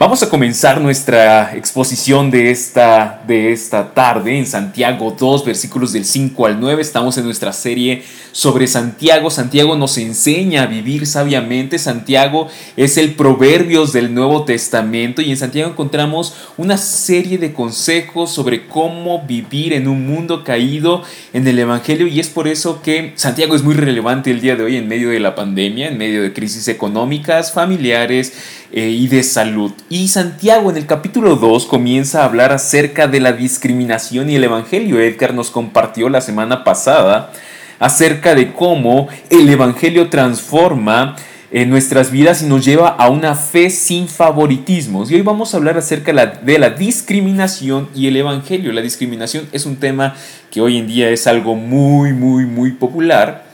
Vamos a comenzar nuestra exposición de esta, de esta tarde en Santiago 2, versículos del 5 al 9. Estamos en nuestra serie sobre Santiago. Santiago nos enseña a vivir sabiamente. Santiago es el proverbios del Nuevo Testamento y en Santiago encontramos una serie de consejos sobre cómo vivir en un mundo caído en el Evangelio y es por eso que Santiago es muy relevante el día de hoy en medio de la pandemia, en medio de crisis económicas, familiares eh, y de salud. Y Santiago en el capítulo 2 comienza a hablar acerca de la discriminación y el Evangelio. Edgar nos compartió la semana pasada acerca de cómo el Evangelio transforma en nuestras vidas y nos lleva a una fe sin favoritismos. Y hoy vamos a hablar acerca de la discriminación y el Evangelio. La discriminación es un tema que hoy en día es algo muy, muy, muy popular.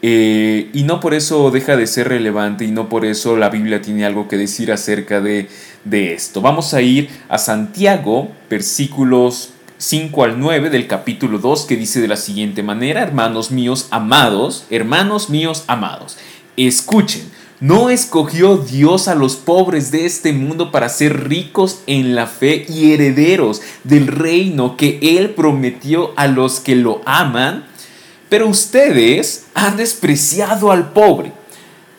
Eh, y no por eso deja de ser relevante y no por eso la Biblia tiene algo que decir acerca de, de esto. Vamos a ir a Santiago, versículos 5 al 9 del capítulo 2, que dice de la siguiente manera, hermanos míos amados, hermanos míos amados, escuchen, ¿no escogió Dios a los pobres de este mundo para ser ricos en la fe y herederos del reino que Él prometió a los que lo aman? Pero ustedes han despreciado al pobre.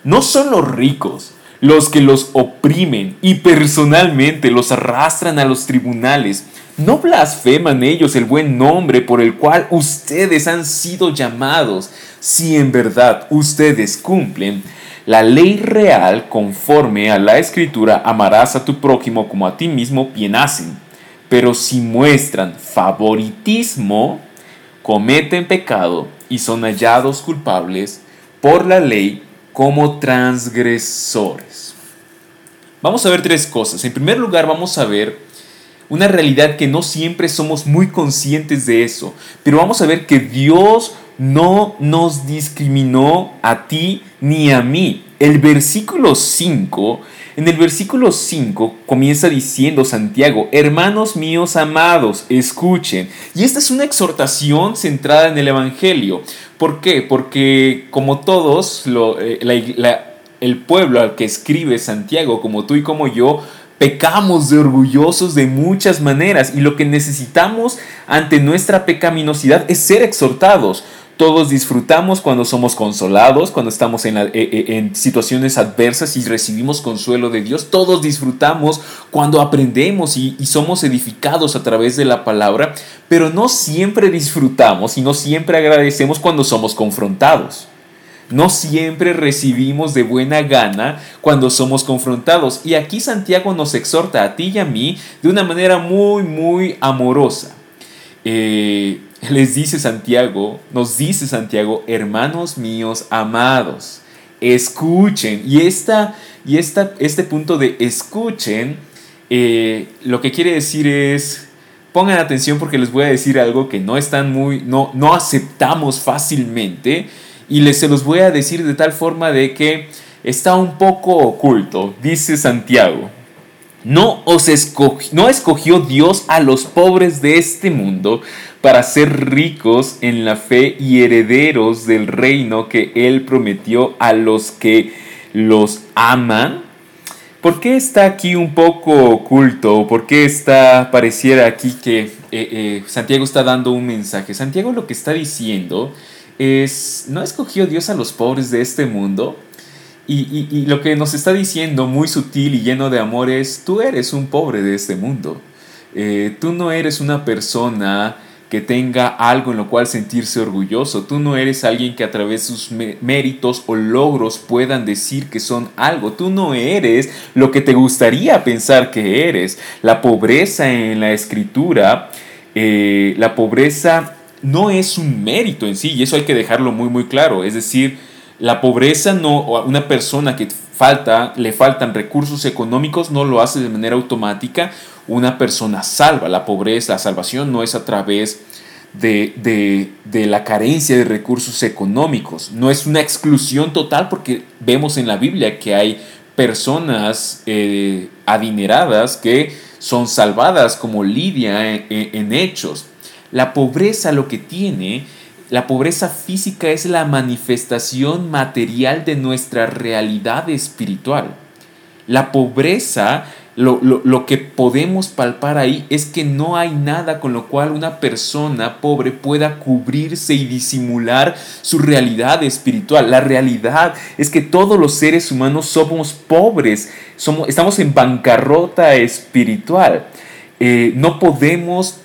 No son los ricos los que los oprimen y personalmente los arrastran a los tribunales. No blasfeman ellos el buen nombre por el cual ustedes han sido llamados, si en verdad ustedes cumplen la ley real conforme a la escritura, amarás a tu prójimo como a ti mismo, bien hacen. Pero si muestran favoritismo, cometen pecado y son hallados culpables por la ley como transgresores. Vamos a ver tres cosas. En primer lugar, vamos a ver una realidad que no siempre somos muy conscientes de eso, pero vamos a ver que Dios no nos discriminó a ti ni a mí. El versículo 5 en el versículo 5 comienza diciendo Santiago, hermanos míos amados, escuchen. Y esta es una exhortación centrada en el Evangelio. ¿Por qué? Porque como todos, eh, el pueblo al que escribe Santiago, como tú y como yo, pecamos de orgullosos de muchas maneras y lo que necesitamos ante nuestra pecaminosidad es ser exhortados. Todos disfrutamos cuando somos consolados, cuando estamos en, eh, eh, en, situaciones adversas y recibimos consuelo de Dios. Todos disfrutamos cuando aprendemos y, y somos edificados a través de la palabra, pero no siempre disfrutamos y no siempre agradecemos cuando somos confrontados. No siempre recibimos de buena gana cuando somos confrontados. Y aquí Santiago nos exhorta a ti y a mí de una manera muy, muy amorosa. Eh, les dice Santiago, nos dice Santiago, hermanos míos amados, escuchen. Y, esta, y esta, este punto de escuchen, eh, lo que quiere decir es, pongan atención porque les voy a decir algo que no están muy, no, no aceptamos fácilmente y les se los voy a decir de tal forma de que está un poco oculto, dice Santiago. No, os no escogió Dios a los pobres de este mundo para ser ricos en la fe y herederos del reino que Él prometió a los que los aman. ¿Por qué está aquí un poco oculto? ¿Por qué está, pareciera aquí que eh, eh, Santiago está dando un mensaje? Santiago lo que está diciendo es, no escogió Dios a los pobres de este mundo, y, lo que nos está diciendo muy sutil y lleno de amor es, tú eres un pobre de este mundo. Eh, tú no eres una persona que tenga algo en lo cual sentirse orgulloso. Tú no eres alguien que a través de sus méritos o logros puedan decir que son algo. Tú no eres lo que te gustaría pensar que eres. La pobreza en la escritura, eh, la pobreza no es un mérito en sí y eso hay que dejarlo muy muy claro. Es decir, la pobreza no, una persona que falta, le faltan recursos económicos no lo hace de manera automática una persona salva. La pobreza, la salvación no es a través de, la carencia de recursos económicos. No es una exclusión total porque vemos en la Biblia que hay personas eh, adineradas que son salvadas como Lidia en Hechos. La pobreza lo que tiene la pobreza física es la manifestación material de nuestra realidad espiritual. La pobreza lo, que podemos palpar ahí es que no hay nada con lo cual una persona pobre pueda cubrirse y disimular su realidad espiritual. La realidad es que todos los seres humanos somos pobres, somos, estamos en bancarrota espiritual. Eh, no podemos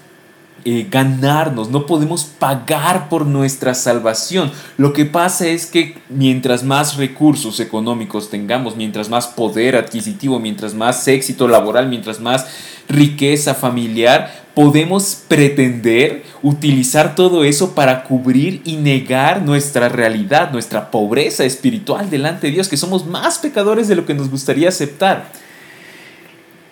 eh, ganarnos, no podemos pagar por nuestra salvación. Lo que pasa es que mientras más recursos económicos tengamos, mientras más poder adquisitivo, mientras más éxito laboral, mientras más riqueza familiar, podemos pretender utilizar todo eso para cubrir y negar nuestra realidad, nuestra pobreza espiritual delante de Dios, que somos más pecadores de lo que nos gustaría aceptar.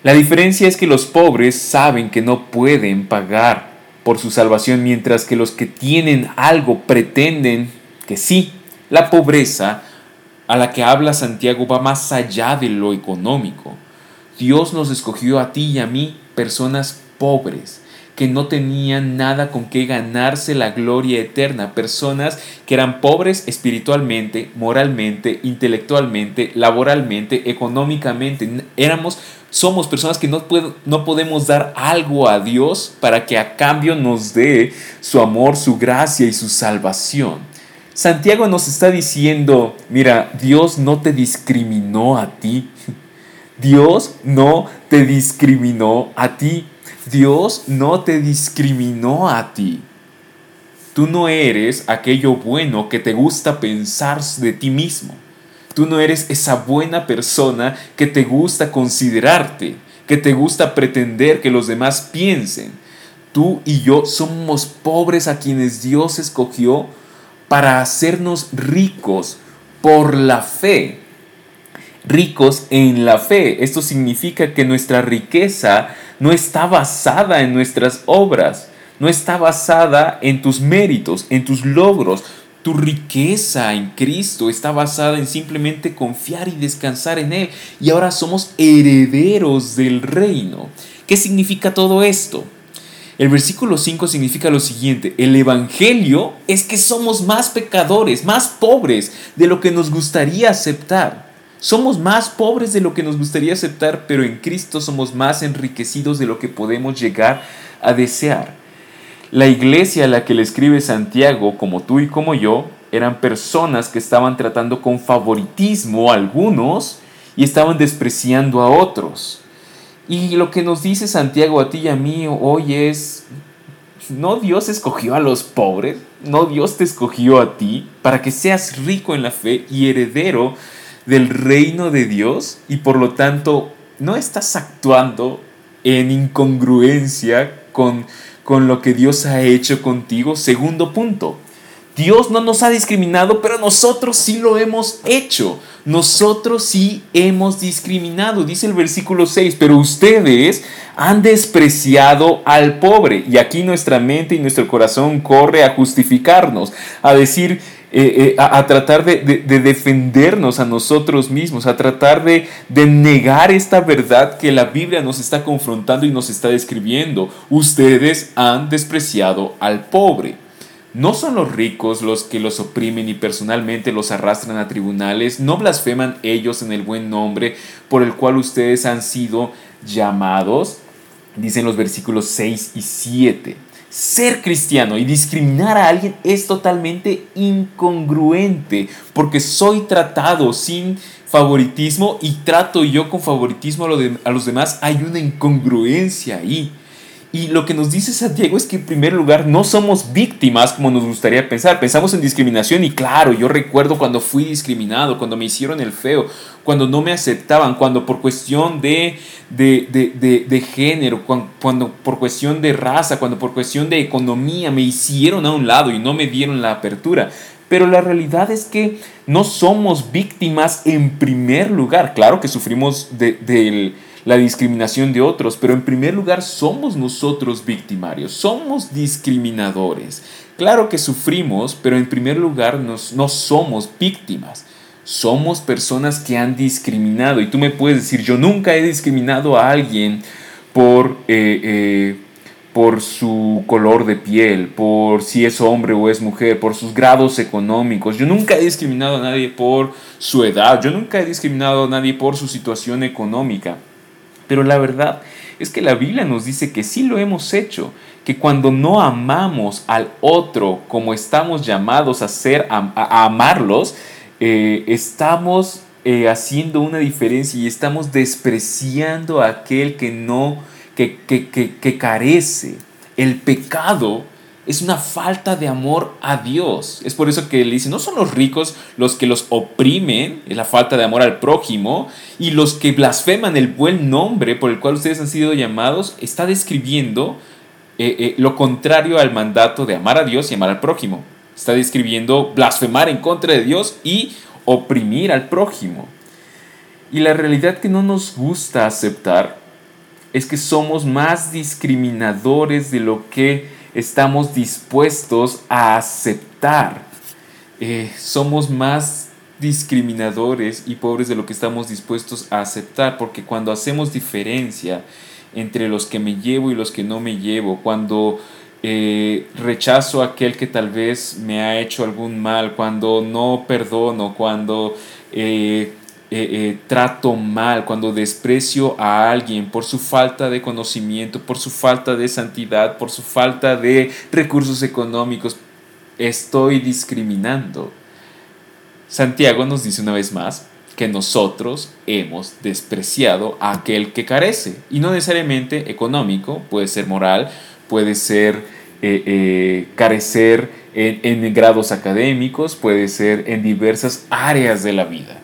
La diferencia es que los pobres saben que no pueden pagar por su salvación, mientras que los que tienen algo pretenden que sí. La pobreza a la que habla Santiago va más allá de lo económico. Dios nos escogió a ti y a mí, personas pobres, que no tenían nada con qué ganarse la gloria eterna, personas que eran pobres espiritualmente, moralmente, intelectualmente, laboralmente, económicamente. Éramos somos personas que no, no podemos dar algo a Dios para que a cambio nos dé su amor, su gracia y su salvación. Santiago nos está diciendo, mira, Dios no te discriminó a ti. Dios no te discriminó a ti. Dios no te discriminó a ti. Tú no eres aquello bueno que te gusta pensar de ti mismo. Tú no eres esa buena persona que te gusta considerarte, que te gusta pretender que los demás piensen. Tú y yo somos pobres a quienes Dios escogió para hacernos ricos por la fe. Ricos en la fe. Esto significa que nuestra riqueza no está basada en nuestras obras, no está basada en tus méritos, en tus logros, tu riqueza en Cristo está basada en simplemente confiar y descansar en Él. Y ahora somos herederos del reino. ¿Qué significa todo esto? El versículo 5 significa lo siguiente, el Evangelio es que somos más pecadores, más pobres de lo que nos gustaría aceptar. Somos más pobres de lo que nos gustaría aceptar, pero en Cristo somos más enriquecidos de lo que podemos llegar a desear. La iglesia a la que le escribe Santiago, como tú y como yo, eran personas que estaban tratando con favoritismo a algunos y estaban despreciando a otros. Y lo que nos dice Santiago a ti y a mí hoy es, no Dios escogió a los pobres, no Dios te escogió a ti para que seas rico en la fe y heredero del reino de Dios y por lo tanto no estás actuando en incongruencia con con lo que Dios ha hecho contigo. Segundo punto, Dios no nos ha discriminado, pero nosotros sí lo hemos hecho. Nosotros sí hemos discriminado, dice el versículo 6, pero ustedes han despreciado al pobre. Y aquí nuestra mente y nuestro corazón corre a justificarnos, a decir, eh, eh, a, tratar de, defendernos a nosotros mismos, a tratar de, de negar esta verdad que la Biblia nos está confrontando y nos está describiendo. Ustedes han despreciado al pobre. No son los ricos los que los oprimen y personalmente los arrastran a tribunales, no blasfeman ellos en el buen nombre por el cual ustedes han sido llamados, dicen los versículos 6 y 7 ser cristiano y discriminar a alguien es totalmente incongruente, porque soy tratado sin favoritismo y trato yo con favoritismo a, los demás, hay una incongruencia ahí. Y lo que nos dice Santiago es que en primer lugar no somos víctimas como nos gustaría pensar. Pensamos en discriminación y claro, yo recuerdo cuando fui discriminado, cuando me hicieron el feo, cuando no me aceptaban, cuando por cuestión de, de, género, cuando, cuando, por cuestión de raza, cuando por cuestión de economía me hicieron a un lado y no me dieron la apertura. Pero la realidad es que no somos víctimas en primer lugar. Claro que sufrimos del la discriminación de otros, pero en primer lugar somos nosotros victimarios, somos discriminadores. Claro que sufrimos, pero en primer lugar nos, no somos víctimas. Somos personas que han discriminado. Y tú me puedes decir, yo nunca he discriminado a alguien por, eh, eh, por su color de piel, por si es hombre o es mujer, por sus grados económicos. Yo nunca he discriminado a nadie por su edad. Yo nunca he discriminado a nadie por su situación económica. Pero la verdad es que la Biblia nos dice que sí lo hemos hecho, que cuando no amamos al otro como estamos llamados a ser, a, amarlos, eh, estamos eh, haciendo una diferencia y estamos despreciando a aquel que no, que, que, que carece. El pecado es una falta de amor a Dios. Es por eso que le dice, no son los ricos los que los oprimen, es la falta de amor al prójimo, y los que blasfeman el buen nombre por el cual ustedes han sido llamados, está describiendo eh, eh, lo contrario al mandato de amar a Dios y amar al prójimo. Está describiendo blasfemar en contra de Dios y oprimir al prójimo. Y la realidad que no nos gusta aceptar es que somos más discriminadores de lo que estamos dispuestos a aceptar. Eh, somos más discriminadores y pobres de lo que estamos dispuestos a aceptar, porque cuando hacemos diferencia entre los que me llevo y los que no me llevo, cuando eh, rechazo a aquel que tal vez me ha hecho algún mal, cuando no perdono, cuando eh, eh, trato mal, cuando desprecio a alguien por su falta de conocimiento, por su falta de santidad, por su falta de recursos económicos, estoy discriminando. Santiago nos dice una vez más que nosotros hemos despreciado a aquel que carece, y no necesariamente económico, puede ser moral, puede ser eh, carecer en grados académicos, puede ser en diversas áreas de la vida.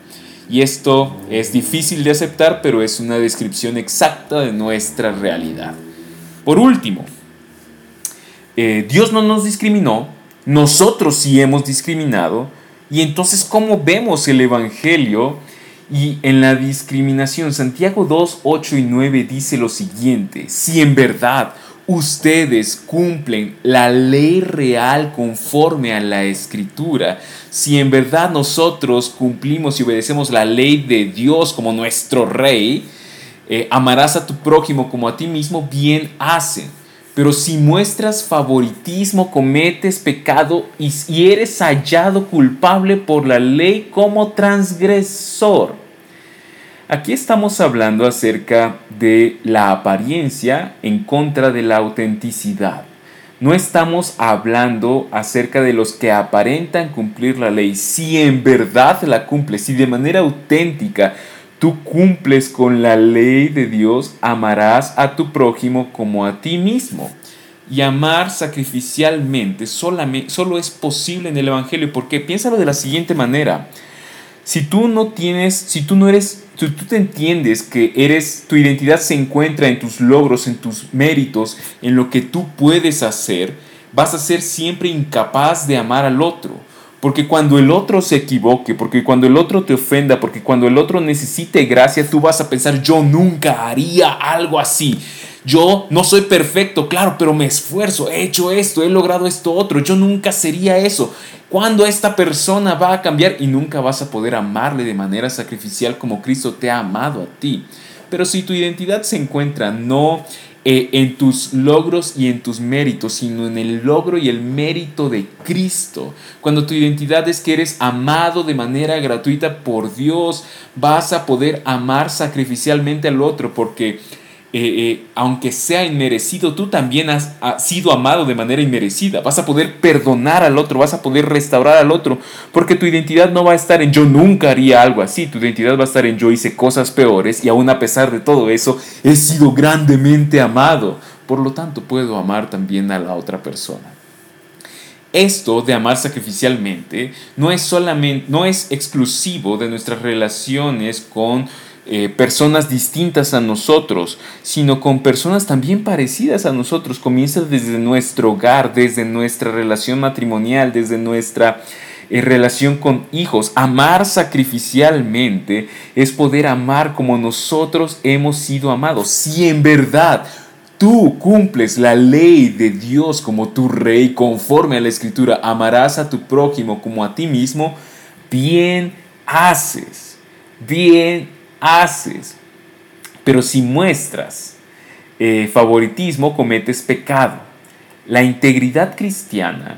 Y esto es difícil de aceptar, pero es una descripción exacta de nuestra realidad. Por último, eh, Dios no nos discriminó, nosotros sí hemos discriminado, y entonces ¿cómo vemos el Evangelio? Y en la discriminación, Santiago 2, 8 y 9 dice lo siguiente, si en verdad ustedes cumplen la ley real conforme a la escritura, si en verdad nosotros cumplimos y obedecemos la ley de Dios como nuestro rey, eh, amarás a tu prójimo como a ti mismo, bien hacen. Pero si muestras favoritismo, cometes pecado y eres hallado culpable por la ley como transgresor. Aquí estamos hablando acerca de la apariencia en contra de la autenticidad. No estamos hablando acerca de los que aparentan cumplir la ley. Si en verdad la cumples, si de manera auténtica tú cumples con la ley de Dios, amarás a tu prójimo como a ti mismo. Y amar sacrificialmente solamente, solo es posible en el Evangelio. Porque piénsalo de la siguiente manera. Si tú no tienes, si tú no eres tú, te entiendes que eres, tu identidad se encuentra en tus logros, en tus méritos, en lo que tú puedes hacer, vas a ser siempre incapaz de amar al otro. Porque cuando el otro se equivoque, porque cuando el otro te ofenda, porque cuando el otro necesite gracia, tú vas a pensar, yo nunca haría algo así. Yo no soy perfecto, claro, pero me esfuerzo, he hecho esto, he logrado esto otro, yo nunca sería eso. ¿Cuándo esta persona va a cambiar? Y nunca vas a poder amarle de manera sacrificial como Cristo te ha amado a ti. Pero si tu identidad se encuentra no eh, en tus logros y en tus méritos, sino en el logro y el mérito de Cristo. Cuando tu identidad es que eres amado de manera gratuita por Dios, vas a poder amar sacrificialmente al otro porque eh, eh, aunque sea inmerecido, tú también has, sido amado de manera inmerecida. Vas a poder perdonar al otro, vas a poder restaurar al otro, porque tu identidad no va a estar en yo nunca haría algo así, tu identidad va a estar en yo hice cosas peores y aún a pesar de todo eso, he sido grandemente amado. Por lo tanto, puedo amar también a la otra persona. Esto de amar sacrificialmente no es solamente, no es exclusivo de nuestras relaciones con eh, personas distintas a nosotros, sino con personas también parecidas a nosotros. Comienza desde nuestro hogar, desde nuestra relación matrimonial, desde nuestra eh, relación con hijos. Amar sacrificialmente es poder amar como nosotros hemos sido amados. Si en verdad tú cumples la ley de Dios como tu rey, conforme a la escritura, amarás a tu prójimo como a ti mismo, bien haces, bien haces. Pero si muestras eh, favoritismo, cometes pecado. La integridad cristiana,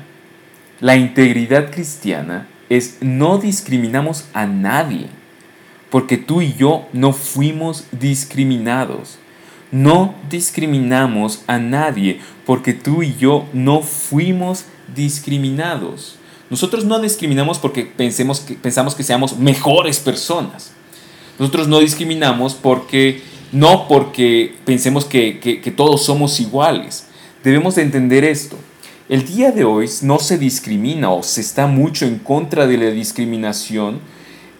la integridad cristiana es no discriminamos a nadie, porque tú y yo no fuimos discriminados. no discriminamos a nadie porque tú y yo no fuimos discriminados. Nosotros no discriminamos porque pensemos que, pensamos que seamos mejores personas. Nosotros no discriminamos porque no porque pensemos que, que todos somos iguales. Debemos de entender esto. El día de hoy no se discrimina o se está mucho en contra de la discriminación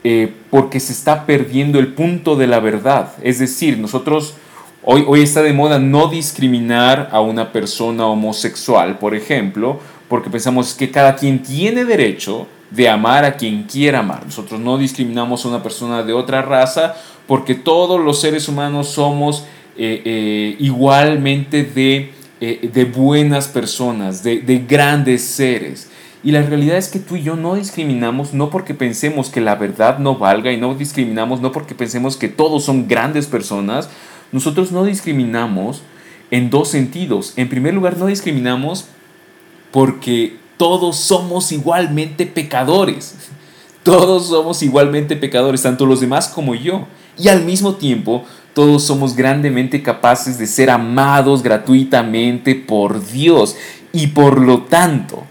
eh, porque se está perdiendo el punto de la verdad. Es decir, nosotros hoy, hoy está de moda no discriminar a una persona homosexual, por ejemplo, porque pensamos que cada quien tiene derecho de amar a quien quiera amar. Nosotros no discriminamos a una persona de otra raza porque todos los seres humanos somos eh, eh, igualmente de eh, de buenas personas, de, de grandes seres. Y la realidad es que tú y yo no discriminamos no porque pensemos que la verdad no valga y no discriminamos no porque pensemos que todos son grandes personas. Nosotros no discriminamos en dos sentidos. En primer lugar, no discriminamos porque todos somos igualmente pecadores. Todos somos igualmente pecadores, tanto los demás como yo. Y al mismo tiempo, todos somos grandemente capaces de ser amados gratuitamente por Dios y por lo tanto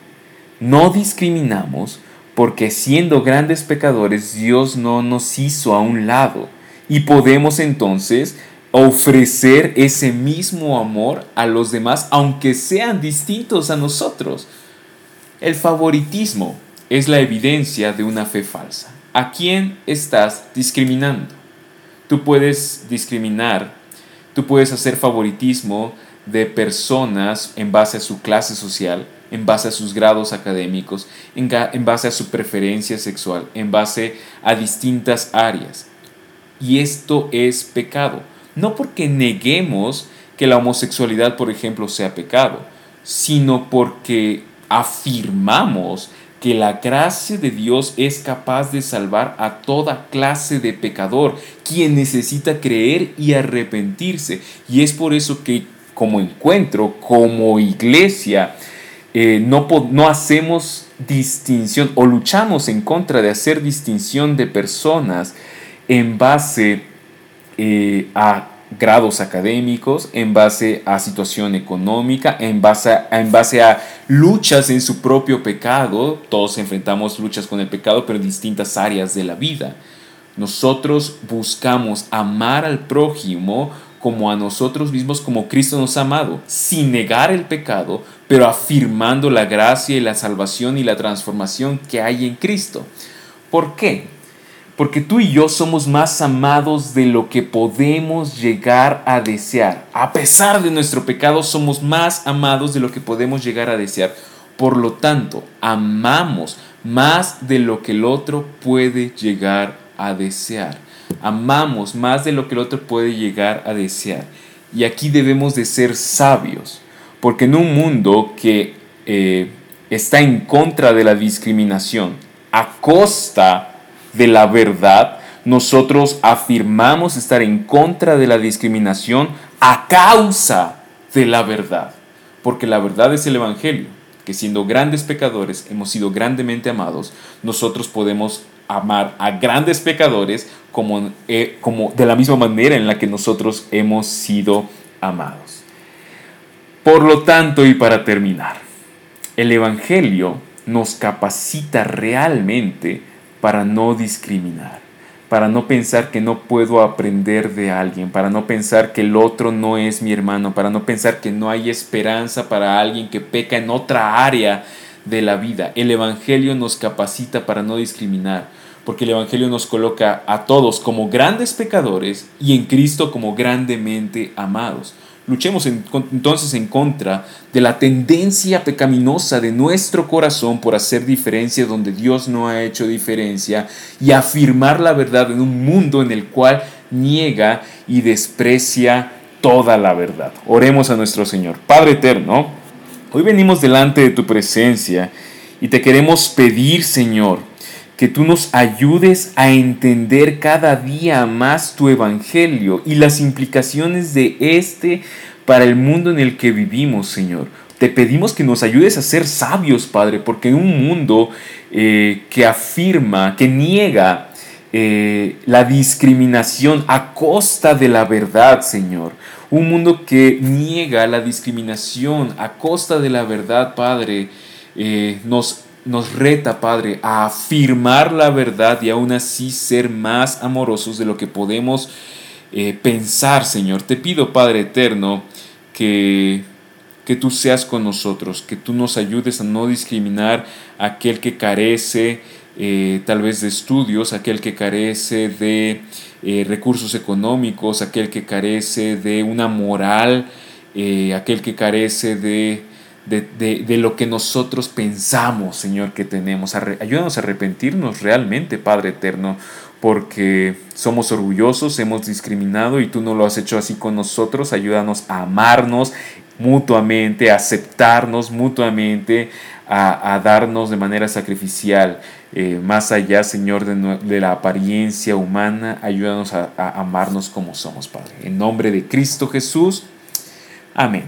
no discriminamos porque siendo grandes pecadores Dios no nos hizo a un lado y podemos entonces ofrecer ese mismo amor a los demás aunque sean distintos a nosotros. El favoritismo es la evidencia de una fe falsa. ¿A quién estás discriminando? Tú puedes discriminar, tú puedes hacer favoritismo de personas en base a su clase social, en base a sus grados académicos, en, base a su preferencia sexual, en base a distintas áreas. Y esto es pecado. No porque neguemos que la homosexualidad, por ejemplo, sea pecado, sino porque afirmamos que la gracia de Dios es capaz de salvar a toda clase de pecador, quien necesita creer y arrepentirse. Y es por eso que como encuentro, como iglesia, eh, no, no hacemos distinción o luchamos en contra de hacer distinción de personas en base eh, a grados académicos, en base a situación económica, en base a, en base a luchas en su propio pecado. Todos enfrentamos luchas con el pecado, pero en distintas áreas de la vida. Nosotros buscamos amar al prójimo como a nosotros mismos, como Cristo nos ha amado, sin negar el pecado, pero afirmando la gracia y la salvación y la transformación que hay en Cristo. ¿Por qué? Porque tú y yo somos más amados de lo que podemos llegar a desear. A pesar de nuestro pecado, somos más amados de lo que podemos llegar a desear. Por lo tanto, amamos más de lo que el otro puede llegar a desear. Amamos más de lo que el otro puede llegar a desear. Y aquí debemos de ser sabios, porque en un mundo que eh, está en contra de la discriminación, a costa de la verdad, nosotros afirmamos estar en contra de la discriminación a causa de la verdad. Porque la verdad es el Evangelio, que siendo grandes pecadores hemos sido grandemente amados, nosotros podemos amar a grandes pecadores como, eh, como de la misma manera en la que nosotros hemos sido amados. Por lo tanto, y para terminar, el Evangelio nos capacita realmente para no discriminar, para no pensar que no puedo aprender de alguien, para no pensar que el otro no es mi hermano, para no pensar que no hay esperanza para alguien que peca en otra área de la vida. El Evangelio nos capacita para no discriminar, porque el Evangelio nos coloca a todos como grandes pecadores y en Cristo como grandemente amados. Luchemos entonces en contra de la tendencia pecaminosa de nuestro corazón por hacer diferencia donde Dios no ha hecho diferencia y afirmar la verdad en un mundo en el cual niega y desprecia toda la verdad. Oremos a nuestro Señor. Padre eterno, hoy venimos delante de tu presencia y te queremos pedir, Señor, que tú nos ayudes a entender cada día más tu evangelio y las implicaciones de este para el mundo en el que vivimos, Señor. Te pedimos que nos ayudes a ser sabios, Padre, porque un mundo eh, que afirma, que niega eh, la discriminación a costa de la verdad, Señor, Un mundo que niega la discriminación a costa de la verdad, Padre. Eh, nos, nos reta, Padre, a afirmar la verdad y aún así ser más amorosos de lo que podemos eh, pensar, Señor. Te pido, Padre eterno, que, que tú seas con nosotros, que tú nos ayudes a no discriminar a aquel que carece eh, tal vez de estudios, aquel que carece de eh, recursos económicos, aquel que carece de una moral, aquel que carece de, de, lo que nosotros pensamos, Señor, que tenemos. ayúdanos a arrepentirnos realmente, Padre Eterno, porque somos orgullosos, hemos discriminado y tú no lo has hecho así con nosotros. Ayúdanos a amarnos mutuamente, a aceptarnos mutuamente, a, darnos de manera sacrificial. Eh, más allá, Señor, de, la apariencia humana, ayúdanos a, a amarnos como somos, Padre. En nombre de Cristo Jesús. Amén.